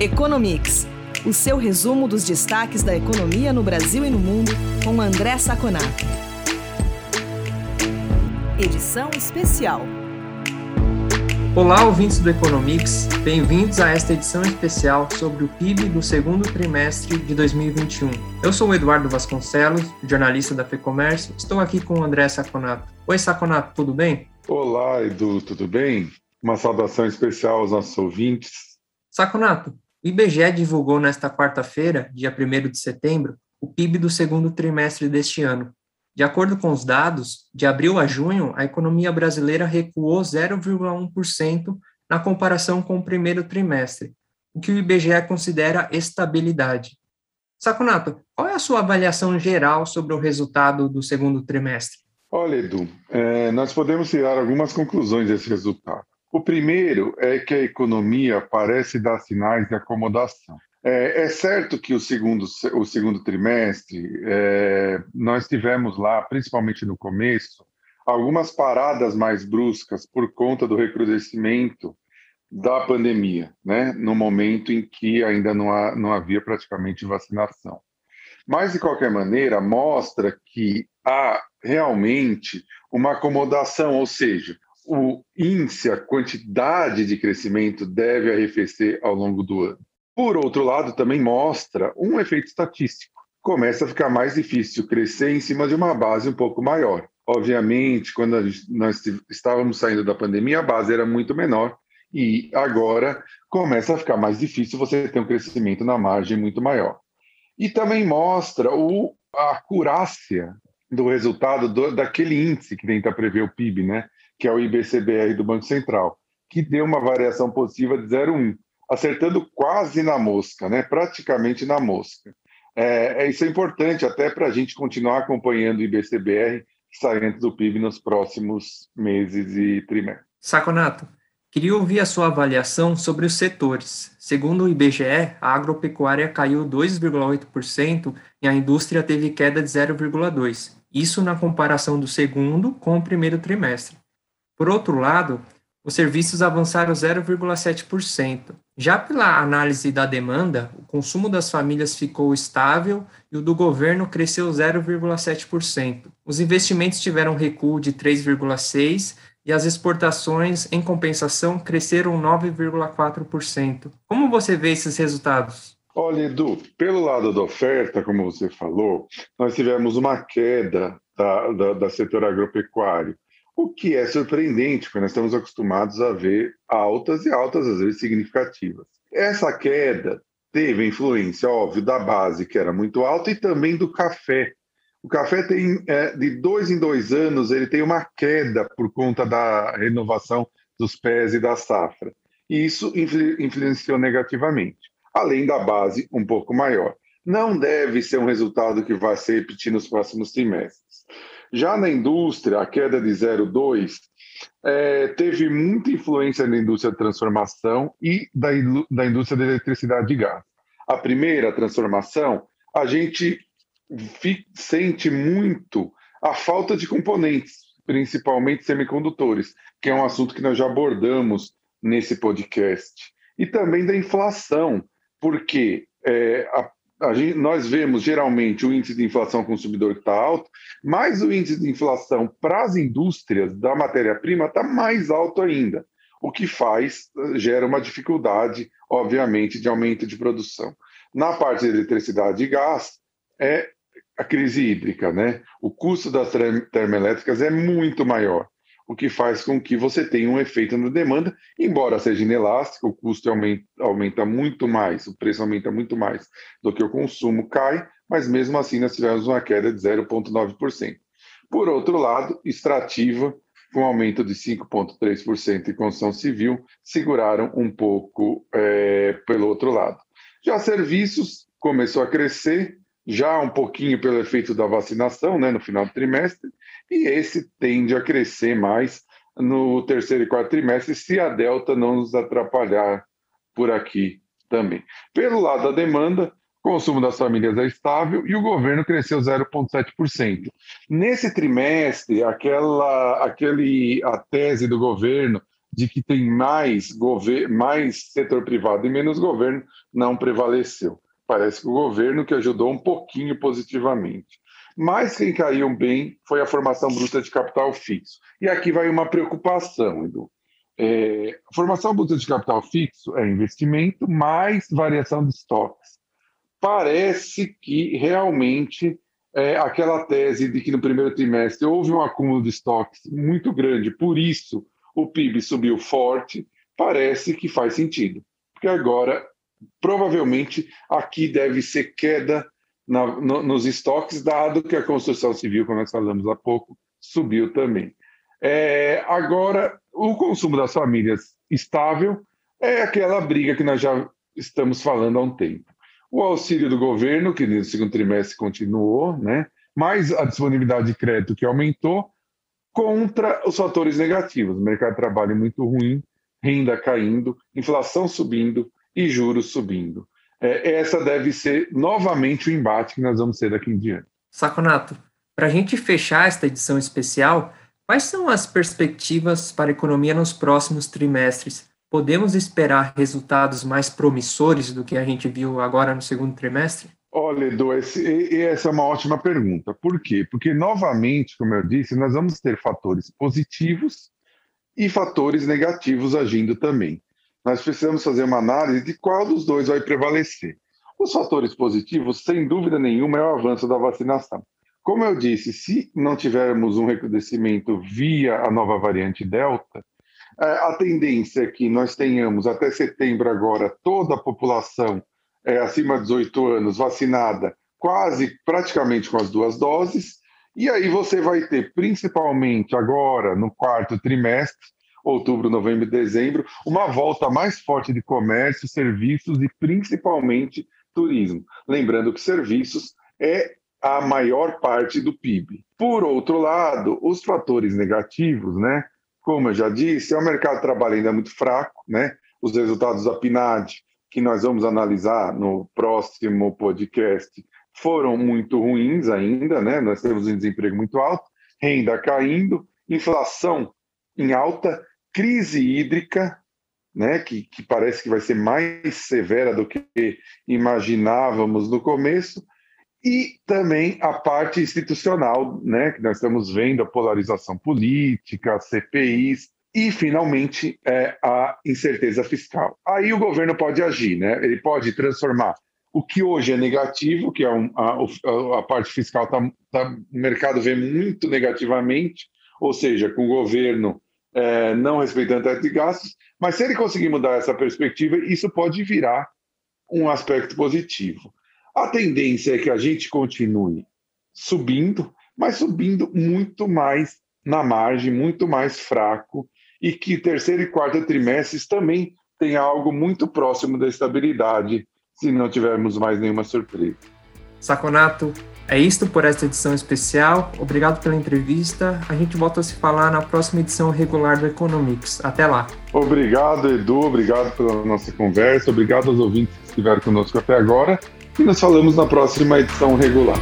Economics, o seu resumo dos destaques da economia no Brasil e no mundo, com André Saconato. Edição especial. Olá, ouvintes do Economics, bem-vindos a esta edição especial sobre o PIB do segundo trimestre de 2021. Eu sou o Eduardo Vasconcelos, jornalista da FEComércio, estou aqui com o André Saconato. Oi, Saconato, tudo bem? Olá, Edu, tudo bem? Uma saudação especial aos nossos ouvintes. Saconato, o IBGE divulgou nesta quarta-feira, dia 1 de setembro, o PIB do segundo trimestre deste ano. De acordo com os dados, de abril a junho, a economia brasileira recuou 0,1% na comparação com o primeiro trimestre, o que o IBGE considera estabilidade. Saconato, qual é a sua avaliação geral sobre o resultado do segundo trimestre? Olha, Edu, é, nós podemos tirar algumas conclusões desse resultado. O primeiro é que a economia parece dar sinais de acomodação. É, é certo que o segundo, o segundo trimestre, é, nós tivemos lá, principalmente no começo, algumas paradas mais bruscas por conta do recrudescimento da pandemia, né? no momento em que ainda não, há, não havia praticamente vacinação. Mas, de qualquer maneira, mostra que há realmente uma acomodação, ou seja, o índice, a quantidade de crescimento deve arrefecer ao longo do ano. Por outro lado, também mostra um efeito estatístico. Começa a ficar mais difícil crescer em cima de uma base um pouco maior. Obviamente, quando nós estávamos saindo da pandemia, a base era muito menor e agora começa a ficar mais difícil você ter um crescimento na margem muito maior. E também mostra o, a acurácia do resultado do, daquele índice que tenta prever o PIB, né? Que é o IBCBR do Banco Central, que deu uma variação positiva de 0,1, acertando quase na mosca, né? praticamente na mosca. É, é isso é importante até para a gente continuar acompanhando o IBCBR saindo do PIB nos próximos meses e trimestres. Saconato, queria ouvir a sua avaliação sobre os setores. Segundo o IBGE, a agropecuária caiu 2,8% e a indústria teve queda de 0,2%. Isso na comparação do segundo com o primeiro trimestre. Por outro lado, os serviços avançaram 0,7%. Já pela análise da demanda, o consumo das famílias ficou estável e o do governo cresceu 0,7%. Os investimentos tiveram recuo de 3,6% e as exportações, em compensação, cresceram 9,4%. Como você vê esses resultados? Olha, Edu, pelo lado da oferta, como você falou, nós tivemos uma queda da, da, da setor agropecuário o que é surpreendente, porque nós estamos acostumados a ver altas e altas, às vezes significativas. Essa queda teve influência, óbvio, da base, que era muito alta, e também do café. O café tem, é, de dois em dois anos, ele tem uma queda por conta da renovação dos pés e da safra. E isso influenciou negativamente, além da base um pouco maior. Não deve ser um resultado que vai se repetir nos próximos trimestres. Já na indústria, a queda de 0,2 é, teve muita influência na indústria de transformação e da, da indústria de eletricidade e gás. A primeira transformação, a gente sente muito a falta de componentes, principalmente semicondutores, que é um assunto que nós já abordamos nesse podcast. E também da inflação, porque é, a gente, nós vemos geralmente o índice de inflação consumidor que está alto, mas o índice de inflação para as indústrias da matéria-prima está mais alto ainda, o que faz, gera uma dificuldade, obviamente, de aumento de produção. Na parte de eletricidade e gás, é a crise hídrica, né? O custo das termoelétricas é muito maior o que faz com que você tenha um efeito na demanda, embora seja inelástico, o custo aumenta, aumenta muito mais, o preço aumenta muito mais do que o consumo cai, mas mesmo assim nós tivemos uma queda de 0,9%. Por outro lado, extrativa, com aumento de 5,3% em construção civil, seguraram um pouco é, pelo outro lado. Já serviços começou a crescer, já um pouquinho pelo efeito da vacinação, né, no final do trimestre, e esse tende a crescer mais no terceiro e quarto trimestre, se a Delta não nos atrapalhar por aqui também. Pelo lado da demanda, o consumo das famílias é estável e o governo cresceu 0,7%. Nesse trimestre, aquela, aquele, a tese do governo de que tem mais, mais setor privado e menos governo não prevaleceu. Parece que o governo que ajudou um pouquinho positivamente. Mas quem caiu bem foi a formação bruta de capital fixo. E aqui vai uma preocupação, Edu. É, formação bruta de capital fixo é investimento mais variação de estoques. Parece que realmente é, aquela tese de que no primeiro trimestre houve um acúmulo de estoques muito grande, por isso o PIB subiu forte, parece que faz sentido. Porque agora, provavelmente, aqui deve ser queda na, no, nos estoques, dado que a construção civil, como nós falamos há pouco, subiu também. É, agora, o consumo das famílias estável é aquela briga que nós já estamos falando há um tempo. O auxílio do governo, que no segundo trimestre continuou, né? mais a disponibilidade de crédito que aumentou, contra os fatores negativos. mercado de trabalho muito ruim, renda caindo, inflação subindo e juros subindo. É, essa deve ser novamente o embate que nós vamos ter daqui em diante. Saconato, para a gente fechar esta edição especial, quais são as perspectivas para a economia nos próximos trimestres? Podemos esperar resultados mais promissores do que a gente viu agora no segundo trimestre? Olha, Edu, esse, essa é uma ótima pergunta. Por quê? Porque, novamente, como eu disse, nós vamos ter fatores positivos e fatores negativos agindo também. Nós precisamos fazer uma análise de qual dos dois vai prevalecer. Os fatores positivos, sem dúvida nenhuma, é o avanço da vacinação. Como eu disse, se não tivermos um recrudescimento via a nova variante Delta, é, a tendência é que nós tenhamos até setembro agora toda a população é, acima de 18 anos vacinada quase praticamente com as duas doses, e aí você vai ter, principalmente agora, no quarto trimestre, outubro, novembro e dezembro, uma volta mais forte de comércio, serviços e principalmente turismo. Lembrando que serviços é a maior parte do PIB. Por outro lado, os fatores negativos, né? Como eu já disse, é o mercado de trabalho ainda muito fraco, né? Os resultados da PNAD, que nós vamos analisar no próximo podcast foram muito ruins ainda, né? Nós temos um desemprego muito alto, renda caindo, inflação em alta, crise hídrica, né? Que, que parece que vai ser mais severa do que imaginávamos no começo, e também a parte institucional, né? Que nós estamos vendo a polarização política, CPIs, e, finalmente, é a incerteza fiscal. Aí o governo pode agir, né? ele pode transformar o que hoje é negativo, que é um, a, a, parte fiscal, tá, tá, o mercado vê muito negativamente, ou seja, com o governo é, não respeitando teto de gastos, mas se ele conseguir mudar essa perspectiva, isso pode virar um aspecto positivo. A tendência é que a gente continue subindo, mas subindo muito mais na margem, muito mais fraco, e que terceiro e quarto trimestres também tem algo muito próximo da estabilidade, se não tivermos mais nenhuma surpresa. Saconato, é isto por esta edição especial. Obrigado pela entrevista. A gente volta a se falar na próxima edição regular do Economics. Até lá. Obrigado, Edu. Obrigado pela nossa conversa. Obrigado aos ouvintes que estiveram conosco até agora. E nos falamos na próxima edição regular.